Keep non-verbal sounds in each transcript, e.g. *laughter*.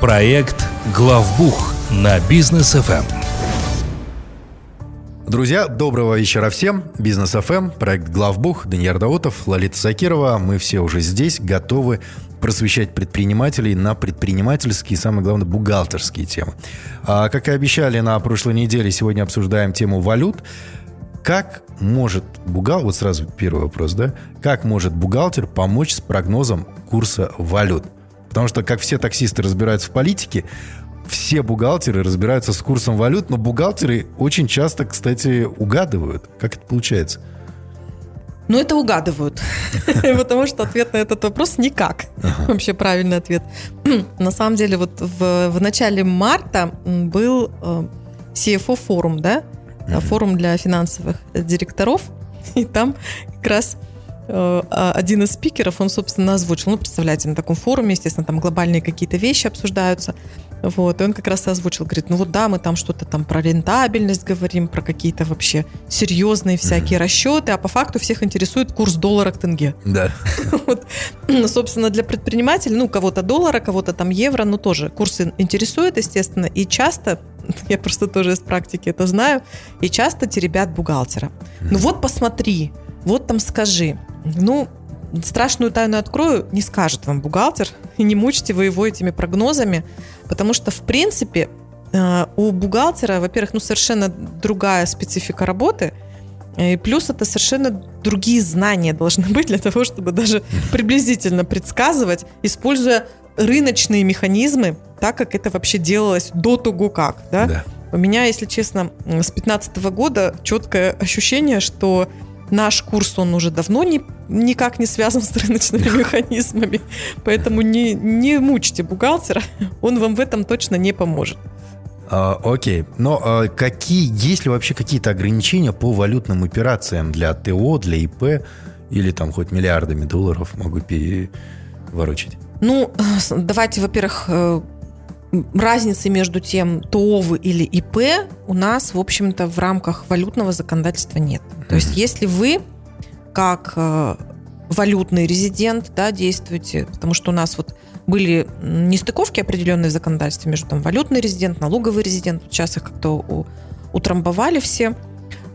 Проект «Главбух» на бизнес ФМ. Друзья, доброго вечера всем. Бизнес ФМ, проект Главбух, Даниил Даутов, Лолита Закирова. Мы все уже здесь, готовы просвещать предпринимателей на предпринимательские и, самое главное, бухгалтерские темы. А, как и обещали на прошлой неделе, сегодня обсуждаем тему валют. Как может бухгалтер, вот сразу первый вопрос, да, как может бухгалтер помочь с прогнозом курса валют? Потому что, как все таксисты разбираются в политике, все бухгалтеры разбираются с курсом валют, но бухгалтеры очень часто, кстати, угадывают. Как это получается? Ну, это угадывают. *laughs* Потому что ответ на этот вопрос никак. Вообще правильный ответ. *clears throat* На самом деле, вот в, в начале марта был э, CFO форум, да? Форум для финансовых директоров. *laughs* И там как раз э, один из спикеров, он, собственно, озвучил, ну, представляете, на таком форуме, естественно, там глобальные какие-то вещи обсуждаются. Вот, и он как раз озвучил, говорит, ну вот да, мы там что-то там про рентабельность говорим, про какие-то вообще серьезные всякие mm-hmm. расчеты, а по факту всех интересует курс доллара к тенге. Да. *laughs* вот, ну, собственно, для предпринимателей, ну, кого-то доллара, кого-то там евро, ну, тоже курсы интересуют, естественно, и часто, *laughs* я просто тоже из практики это знаю, и часто теребят бухгалтера. Mm-hmm. Ну вот посмотри, вот там скажи. Ну, страшную тайну открою, не скажет вам бухгалтер, и *laughs* не мучьте вы его этими прогнозами, потому что, в принципе, э, у бухгалтера, во-первых, ну, совершенно другая специфика работы, и плюс это совершенно другие знания должны *laughs* быть для того, чтобы даже *laughs* приблизительно предсказывать, используя рыночные механизмы, так как это вообще делалось до того как. Да? Да. У меня, если честно, с 2015 года четкое ощущение, что наш курс, он уже давно не, никак не связан с рыночными *laughs* механизмами. Поэтому не, не мучьте бухгалтера, он вам в этом точно не поможет. А, окей. Но а, какие, есть ли вообще какие-то ограничения по валютным операциям для ТО, для ИП или там хоть миллиардами долларов могут переворочить? Ну, давайте, во-первых, э, разницы между тем, ТО вы или ИП у нас, в общем-то, в рамках валютного законодательства нет. То есть, если вы как э, валютный резидент да, действуете, потому что у нас вот были нестыковки определенные в законодательстве между там, валютный резидент, налоговый резидент, сейчас их как-то утрамбовали все.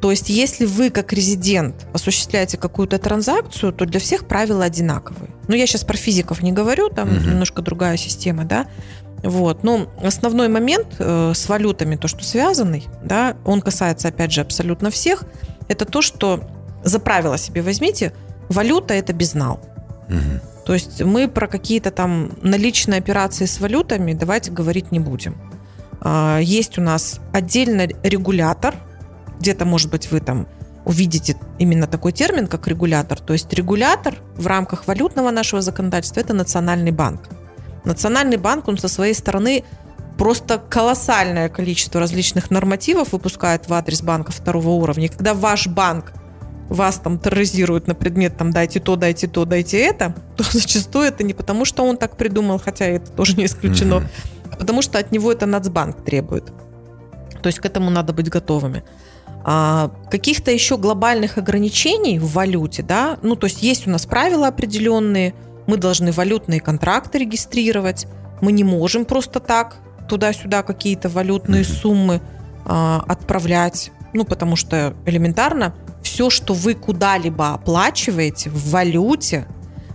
То есть, если вы как резидент осуществляете какую-то транзакцию, то для всех правила одинаковые. Ну, я сейчас про физиков не говорю, там угу. немножко другая система, да. Вот. Но основной момент э, с валютами, то, что связанный, да, он касается, опять же, абсолютно всех, это то, что за правило себе возьмите, валюта – это безнал. Угу. То есть мы про какие-то там наличные операции с валютами давайте говорить не будем. А, есть у нас отдельный регулятор, где-то, может быть, вы там увидите именно такой термин, как регулятор. То есть регулятор в рамках валютного нашего законодательства – это Национальный банк. Национальный банк, он со своей стороны просто колоссальное количество различных нормативов выпускает в адрес банка второго уровня. Когда ваш банк вас там терроризирует на предмет там дайте то, дайте то, дайте это, *laughs* то зачастую это не потому, что он так придумал, хотя это тоже не исключено, mm-hmm. а потому что от него это Нацбанк требует. То есть к этому надо быть готовыми. А каких-то еще глобальных ограничений в валюте, да, ну то есть есть у нас правила определенные, мы должны валютные контракты регистрировать, мы не можем просто так туда-сюда какие-то валютные mm-hmm. суммы а, отправлять, ну, потому что элементарно все, что вы куда-либо оплачиваете в валюте,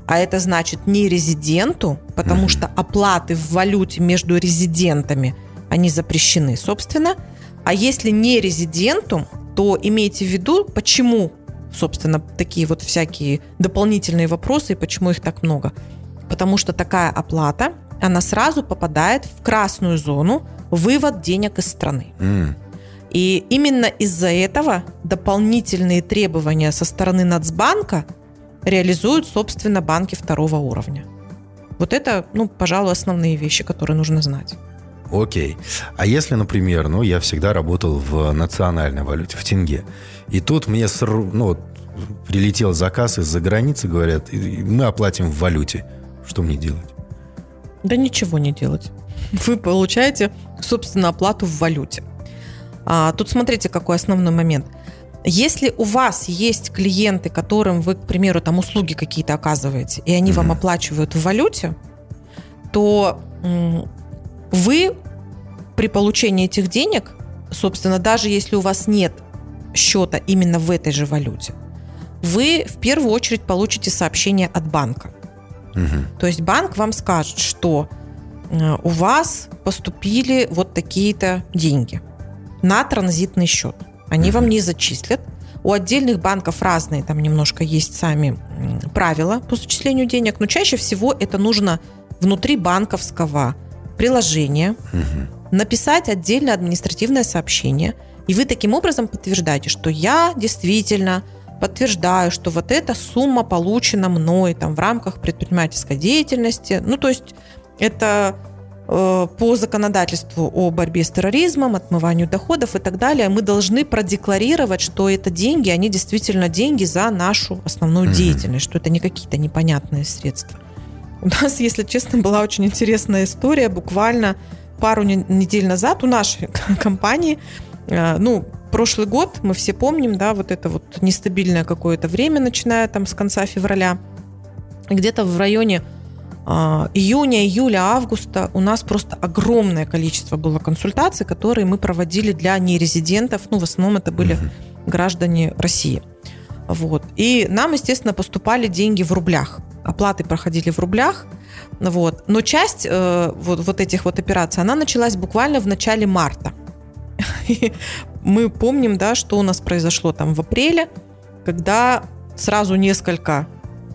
а это значит не резиденту, потому mm-hmm. что оплаты в валюте между резидентами, они запрещены, собственно. А если не резиденту, то имейте в виду, почему собственно, такие вот всякие дополнительные вопросы и почему их так много. Потому что такая оплата, она сразу попадает в красную зону вывод денег из страны. Mm. И именно из-за этого дополнительные требования со стороны Нацбанка реализуют, собственно, банки второго уровня. Вот это, ну, пожалуй, основные вещи, которые нужно знать. Окей. А если, например, ну, я всегда работал в национальной валюте, в тенге, и тут мне ну, прилетел заказ из-за границы, говорят, мы оплатим в валюте. Что мне делать? Да ничего не делать. Вы получаете, собственно, оплату в валюте. А, тут смотрите, какой основной момент. Если у вас есть клиенты, которым вы, к примеру, там услуги какие-то оказываете, и они mm-hmm. вам оплачивают в валюте, то вы при получении этих денег, собственно, даже если у вас нет счета именно в этой же валюте, вы в первую очередь получите сообщение от банка. Угу. То есть банк вам скажет, что э, у вас поступили вот такие-то деньги на транзитный счет. Они угу. вам не зачислят. У отдельных банков разные, там немножко есть сами правила по зачислению денег, но чаще всего это нужно внутри банковского приложения угу. написать отдельное административное сообщение, и вы таким образом подтверждаете, что я действительно подтверждаю, что вот эта сумма получена мной там в рамках предпринимательской деятельности. Ну, то есть это Э, по законодательству о борьбе с терроризмом, отмыванию доходов и так далее, мы должны продекларировать, что это деньги, они действительно деньги за нашу основную mm-hmm. деятельность, что это не какие-то непонятные средства. У нас, если честно, была очень интересная история. Буквально пару недель назад у нашей *laughs* компании, э, ну, прошлый год, мы все помним, да, вот это вот нестабильное какое-то время, начиная там с конца февраля, где-то в районе а, июня, июля, августа у нас просто огромное количество было консультаций, которые мы проводили для нерезидентов. Ну, в основном это были граждане России. Вот. И нам, естественно, поступали деньги в рублях. Оплаты проходили в рублях. Вот. Но часть э, вот, вот этих вот операций, она началась буквально в начале марта. *laughs* И мы помним, да, что у нас произошло там в апреле, когда сразу несколько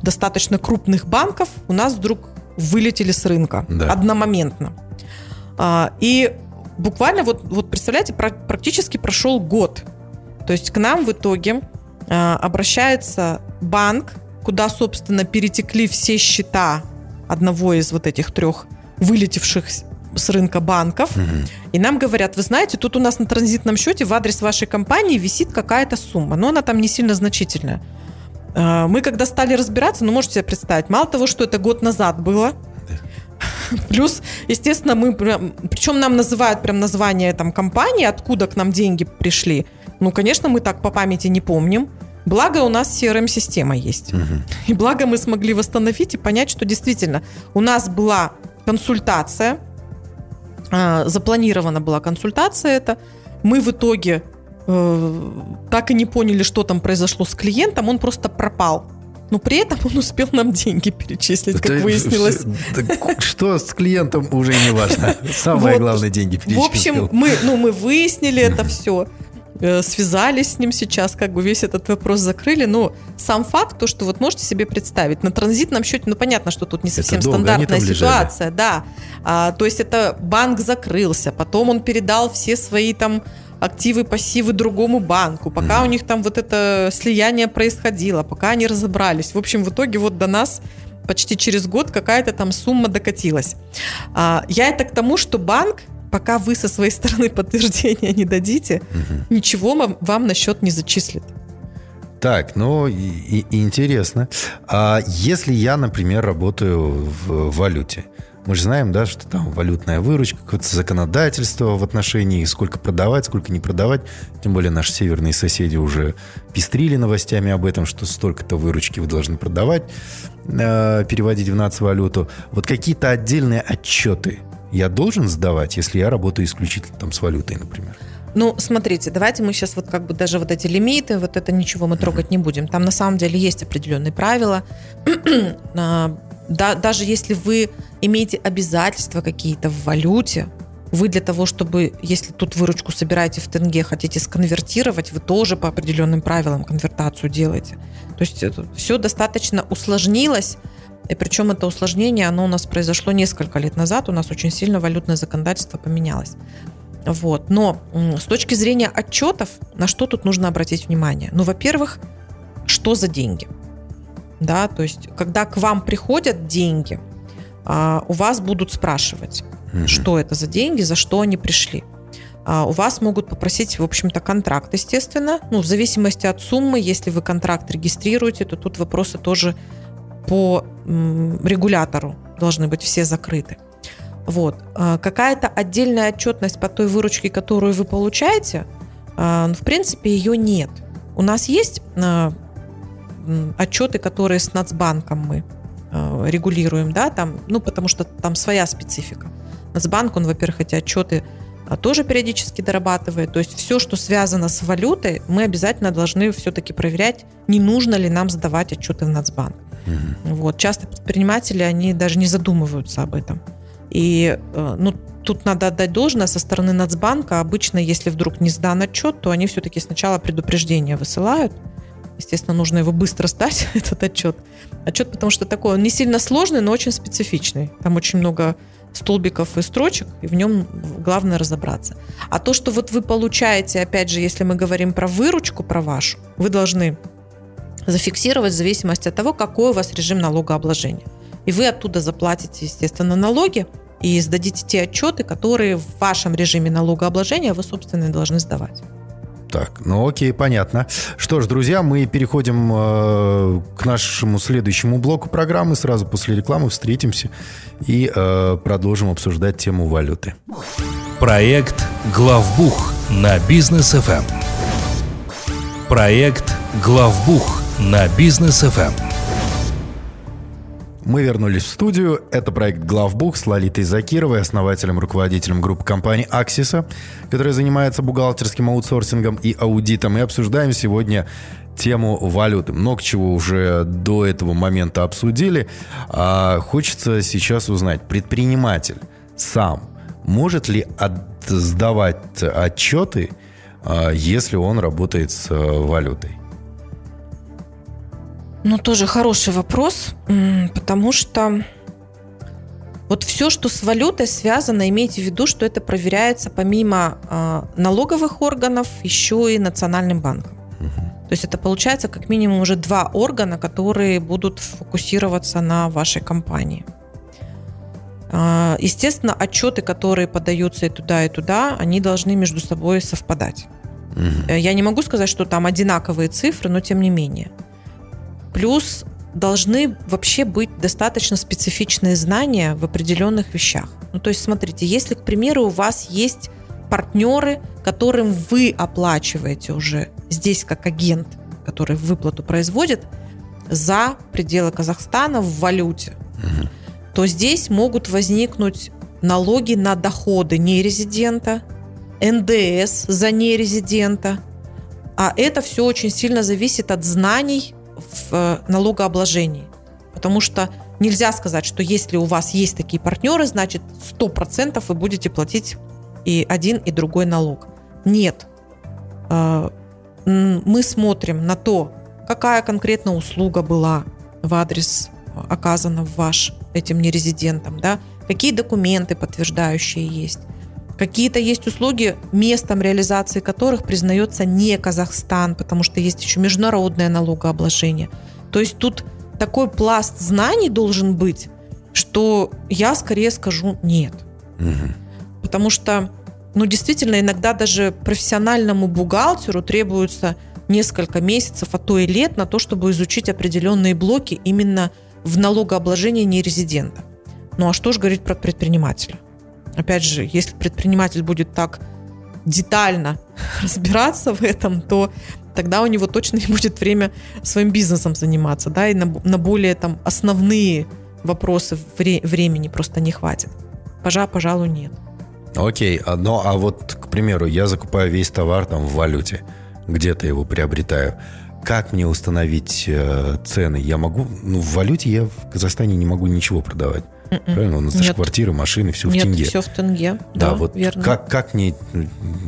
достаточно крупных банков у нас вдруг вылетели с рынка да. одномоментно. А, и буквально вот, вот представляете, практически прошел год. То есть к нам в итоге обращается банк, куда, собственно, перетекли все счета одного из вот этих трех вылетевших с рынка банков. Угу. И нам говорят, вы знаете, тут у нас на транзитном счете в адрес вашей компании висит какая-то сумма, но она там не сильно значительная. А, мы когда стали разбираться, ну, можете себе представить, мало того, что это год назад было, *laughs* Плюс, естественно, мы причем нам называют прям название там компании, откуда к нам деньги пришли. Ну, конечно, мы так по памяти не помним. Благо у нас CRM-система есть. Угу. И благо мы смогли восстановить и понять, что действительно у нас была консультация, а, запланирована была консультация это. Мы в итоге Э, так и не поняли, что там произошло с клиентом, он просто пропал. Но при этом он успел нам деньги перечислить, как выяснилось. Что с клиентом уже не важно. *laughs* Самое главное, деньги перечислил. В общем, мы, ну, мы выяснили это все э, связались с ним сейчас, как бы весь этот вопрос закрыли. Но сам факт, то, что вот можете себе представить, на транзитном счете, ну понятно, что тут не совсем долго, стандартная ситуация, лежали. да. А, то есть это банк закрылся, потом он передал все свои там активы, пассивы другому банку, пока mm у них там вот это слияние происходило, пока они разобрались. В общем, в итоге вот до нас почти через год какая-то там сумма докатилась. А, я это к тому, что банк пока вы со своей стороны подтверждения не дадите, угу. ничего вам, вам на счет не зачислит. Так, ну и, и интересно. А если я, например, работаю в валюте, мы же знаем, да, что там валютная выручка, какое-то законодательство в отношении, сколько продавать, сколько не продавать. Тем более наши северные соседи уже пестрили новостями об этом, что столько-то выручки вы должны продавать, э, переводить в нацвалюту. Вот какие-то отдельные отчеты я должен сдавать, если я работаю исключительно там с валютой, например? Ну, смотрите, давайте мы сейчас вот как бы даже вот эти лимиты, вот это ничего мы трогать не будем. Там на самом деле есть определенные правила. *clears throat* А, да, даже если вы имеете обязательства какие-то в валюте, вы для того, чтобы, если тут выручку собираете в тенге, хотите сконвертировать, вы тоже по определенным правилам конвертацию делаете. То есть это все достаточно усложнилось, и причем это усложнение, оно у нас произошло несколько лет назад, у нас очень сильно валютное законодательство поменялось. Вот. Но с точки зрения отчетов, на что тут нужно обратить внимание? Ну, во-первых, что за деньги? Да, то есть, когда к вам приходят деньги, а, у вас будут спрашивать, угу. что это за деньги, за что они пришли. А, у вас могут попросить, в общем-то, контракт, естественно. Ну, в зависимости от суммы, если вы контракт регистрируете, то тут вопросы тоже по регулятору должны быть все закрыты. Вот. А, какая-то отдельная отчетность по той выручке, которую вы получаете, ну, в принципе, ее нет. У нас есть отчеты, которые с Нацбанком мы регулируем, да, там, ну, потому что там своя специфика. Нацбанк, он, во-первых, эти отчеты а, тоже периодически дорабатывает. То есть все, что связано с валютой, мы обязательно должны все-таки проверять, не нужно ли нам сдавать отчеты в Нацбанк. Угу. Вот. Часто предприниматели, они даже не задумываются об этом. И э, ну, тут надо отдать должное со стороны Нацбанка. Обычно, если вдруг не сдан отчет, то они все-таки сначала предупреждение высылают. Естественно, нужно его быстро сдать, *laughs* этот отчет. Отчет, потому что такой, он не сильно сложный, но очень специфичный. Там очень много столбиков и строчек, и в нем главное разобраться. А то, что вот вы получаете, опять же, если мы говорим про выручку, про вашу, вы должны зафиксировать в зависимости от того, какой у вас режим налогообложения. И вы оттуда заплатите, естественно, налоги и сдадите те отчеты, которые в вашем режиме налогообложения вы, собственно, должны сдавать. Так, ну окей, понятно. Что ж, друзья, мы переходим э, к нашему следующему блоку программы. Сразу после рекламы встретимся и э, продолжим обсуждать тему валюты. Проект «Главбух» на бизнес FM. Эм. Проект «Главбух» на бизнес FM. Мы вернулись в студию. Это проект «Главбух» с Лолитой Закировой, основателем, руководителем группы компании «Аксиса», которая занимается бухгалтерским аутсорсингом и аудитом. И обсуждаем сегодня тему валюты. Много чего уже до этого момента обсудили. А хочется сейчас узнать, предприниматель сам может ли сдавать отчеты, а, если он работает с валютой? Ну, тоже хороший вопрос, потому что вот все, что с валютой связано, имейте в виду, что это проверяется помимо э, налоговых органов еще и Национальным банком. То есть это получается как минимум уже два органа, которые будут фокусироваться на вашей компании. Э, естественно, отчеты, которые подаются и туда, и туда, они должны между собой совпадать. Угу. Я не могу сказать, что там одинаковые цифры, но тем не менее. Плюс должны вообще быть достаточно специфичные знания в определенных вещах. Ну, то есть, смотрите, если, к примеру, у вас есть партнеры, которым вы оплачиваете уже здесь как агент, который выплату производит, за пределы Казахстана в валюте, угу. то здесь могут возникнуть налоги на доходы нерезидента, НДС за нерезидента. А это все очень сильно зависит от знаний в э, налогообложении. Потому что нельзя сказать, что если у вас есть такие партнеры, значит 100% вы будете платить и один, и другой налог. Нет. Э, мы смотрим на то, какая конкретно услуга была в адрес оказана в ваш этим нерезидентам, да, какие документы подтверждающие есть. Какие-то есть услуги, местом реализации которых признается не Казахстан, потому что есть еще международное налогообложение. То есть тут такой пласт знаний должен быть, что я скорее скажу нет. Угу. Потому что, ну, действительно, иногда даже профессиональному бухгалтеру требуется несколько месяцев, а то и лет на то, чтобы изучить определенные блоки именно в налогообложении нерезидента. Ну а что же говорить про предпринимателя? Опять же, если предприниматель будет так детально *laughs* разбираться в этом, то тогда у него точно не будет время своим бизнесом заниматься, да, и на, на более там основные вопросы вре, времени просто не хватит. Пожа, пожалуй, нет. Окей, okay. ну а вот, к примеру, я закупаю весь товар там в валюте, где-то его приобретаю. Как мне установить э, цены? Я могу, ну в валюте я в Казахстане не могу ничего продавать. Mm-mm. Правильно? У нас даже квартиры, машины, все Нет, в тенге. все в тенге. Да, да вот верно. Как, как мне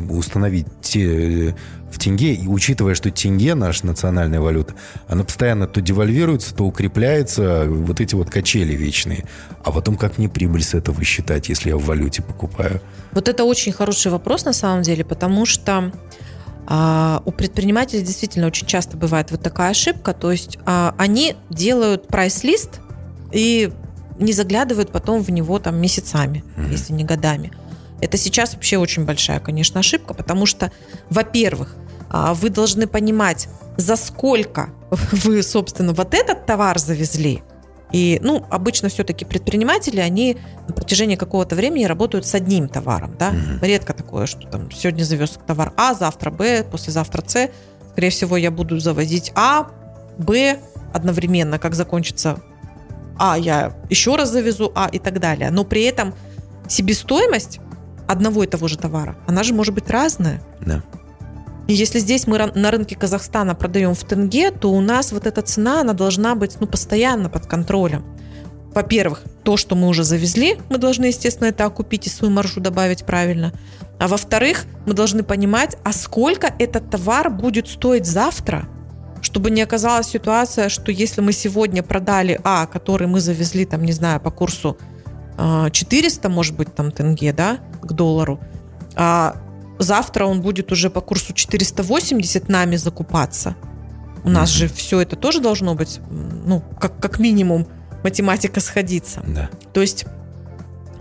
установить те, в тенге, и учитывая, что тенге, наша национальная валюта, она постоянно то девальвируется, то укрепляется, вот эти вот качели вечные. А потом как мне прибыль с этого считать, если я в валюте покупаю? Вот это очень хороший вопрос на самом деле, потому что а, у предпринимателей действительно очень часто бывает вот такая ошибка, то есть а, они делают прайс-лист и не заглядывают потом в него там месяцами, mm-hmm. если не годами. Это сейчас вообще очень большая, конечно, ошибка, потому что, во-первых, а, вы должны понимать, за сколько *laughs* вы, собственно, вот этот товар завезли. И, ну, обычно все-таки предприниматели, они на протяжении какого-то времени работают с одним товаром, да. Mm-hmm. Редко такое, что там сегодня завез товар А, завтра Б, послезавтра С. Скорее всего, я буду завозить А, Б одновременно, как закончится а, я еще раз завезу А и так далее. Но при этом себестоимость одного и того же товара, она же может быть разная. Да. И если здесь мы на рынке Казахстана продаем в тенге, то у нас вот эта цена, она должна быть ну, постоянно под контролем. Во-первых, то, что мы уже завезли, мы должны, естественно, это окупить и свою маржу добавить правильно. А во-вторых, мы должны понимать, а сколько этот товар будет стоить завтра, чтобы не оказалась ситуация, что если мы сегодня продали А, который мы завезли, там, не знаю, по курсу 400, а, может быть, там, тенге, да, к доллару, а завтра он будет уже по курсу 480 нами закупаться. У нас же все это тоже должно быть, ну, как, как минимум, математика сходиться. Да. То есть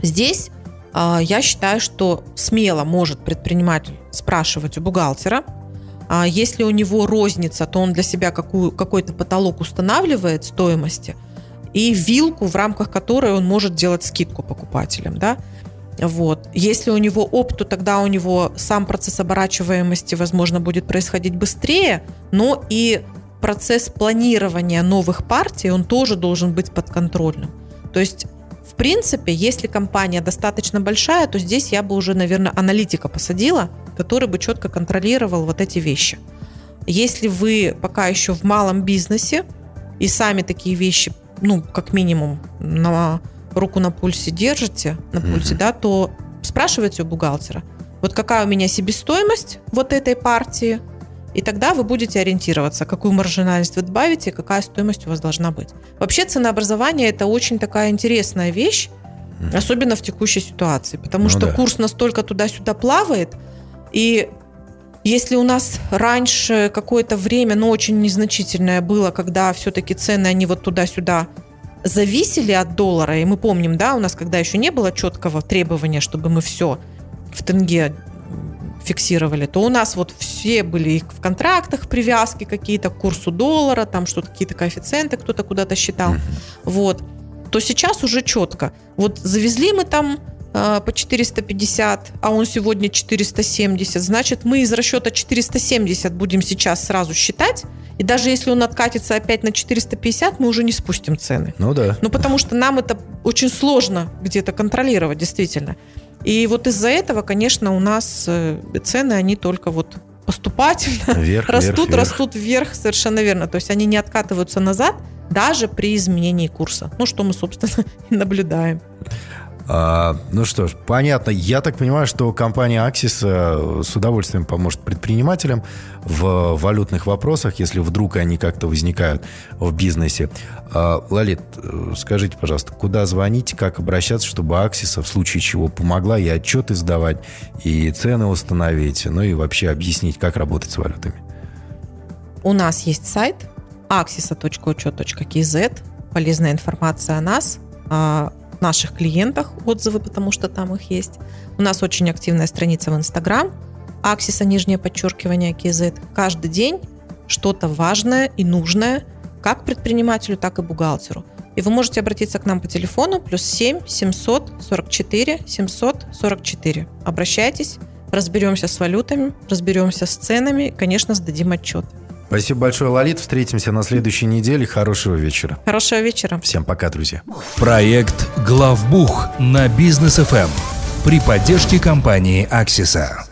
здесь э, я считаю, что смело может предприниматель спрашивать у бухгалтера, если у него розница, то он для себя какую, какой-то потолок устанавливает стоимости и вилку, в рамках которой он может делать скидку покупателям. Да? Вот. Если у него опт, то тогда у него сам процесс оборачиваемости, возможно, будет происходить быстрее, но и процесс планирования новых партий, он тоже должен быть подконтрольным. То есть, в принципе, если компания достаточно большая, то здесь я бы уже, наверное, аналитика посадила, который бы четко контролировал вот эти вещи. Если вы пока еще в малом бизнесе и сами такие вещи, ну, как минимум, на руку на пульсе держите, на пульсе, mm-hmm. да, то спрашивайте у бухгалтера, вот какая у меня себестоимость вот этой партии, и тогда вы будете ориентироваться, какую маржинальность вы добавите, какая стоимость у вас должна быть. Вообще ценообразование – это очень такая интересная вещь, особенно в текущей ситуации, потому ну, что да. курс настолько туда-сюда плавает, и если у нас раньше какое-то время, но очень незначительное было, когда все-таки цены, они вот туда-сюда зависели от доллара, и мы помним, да, у нас когда еще не было четкого требования, чтобы мы все в тенге фиксировали, то у нас вот все были в контрактах привязки какие-то к курсу доллара, там что-то какие-то коэффициенты кто-то куда-то считал, mm-hmm. вот, то сейчас уже четко. Вот завезли мы там э, по 450, а он сегодня 470, значит мы из расчета 470 будем сейчас сразу считать, и даже если он откатится опять на 450, мы уже не спустим цены. Ну да. Ну потому что нам это очень сложно где-то контролировать, действительно. И вот из-за этого, конечно, у нас э, цены, они только вот поступательно вверх, растут, вверх, растут вверх, совершенно верно. То есть они не откатываются назад даже при изменении курса. Ну, что мы, собственно, *laughs* и наблюдаем. А, ну что ж, понятно. Я так понимаю, что компания Axis э, с удовольствием поможет предпринимателям в валютных вопросах, если вдруг они как-то возникают в бизнесе. А, Лалит, э, скажите, пожалуйста, куда звонить, как обращаться, чтобы Axis в случае чего помогла и отчеты сдавать, и цены установить, ну и вообще объяснить, как работать с валютами? У нас есть сайт axisa.учет.kz, полезная информация о нас, наших клиентах отзывы, потому что там их есть. У нас очень активная страница в Инстаграм, Аксиса, нижнее подчеркивание, KZ. Каждый день что-то важное и нужное как предпринимателю, так и бухгалтеру. И вы можете обратиться к нам по телефону плюс 7 744 744. Обращайтесь, разберемся с валютами, разберемся с ценами, конечно, сдадим отчет. Спасибо большое, Лолит. Встретимся на следующей неделе. Хорошего вечера. Хорошего вечера. Всем пока, друзья. Проект «Главбух» на Бизнес ФМ при поддержке компании «Аксиса».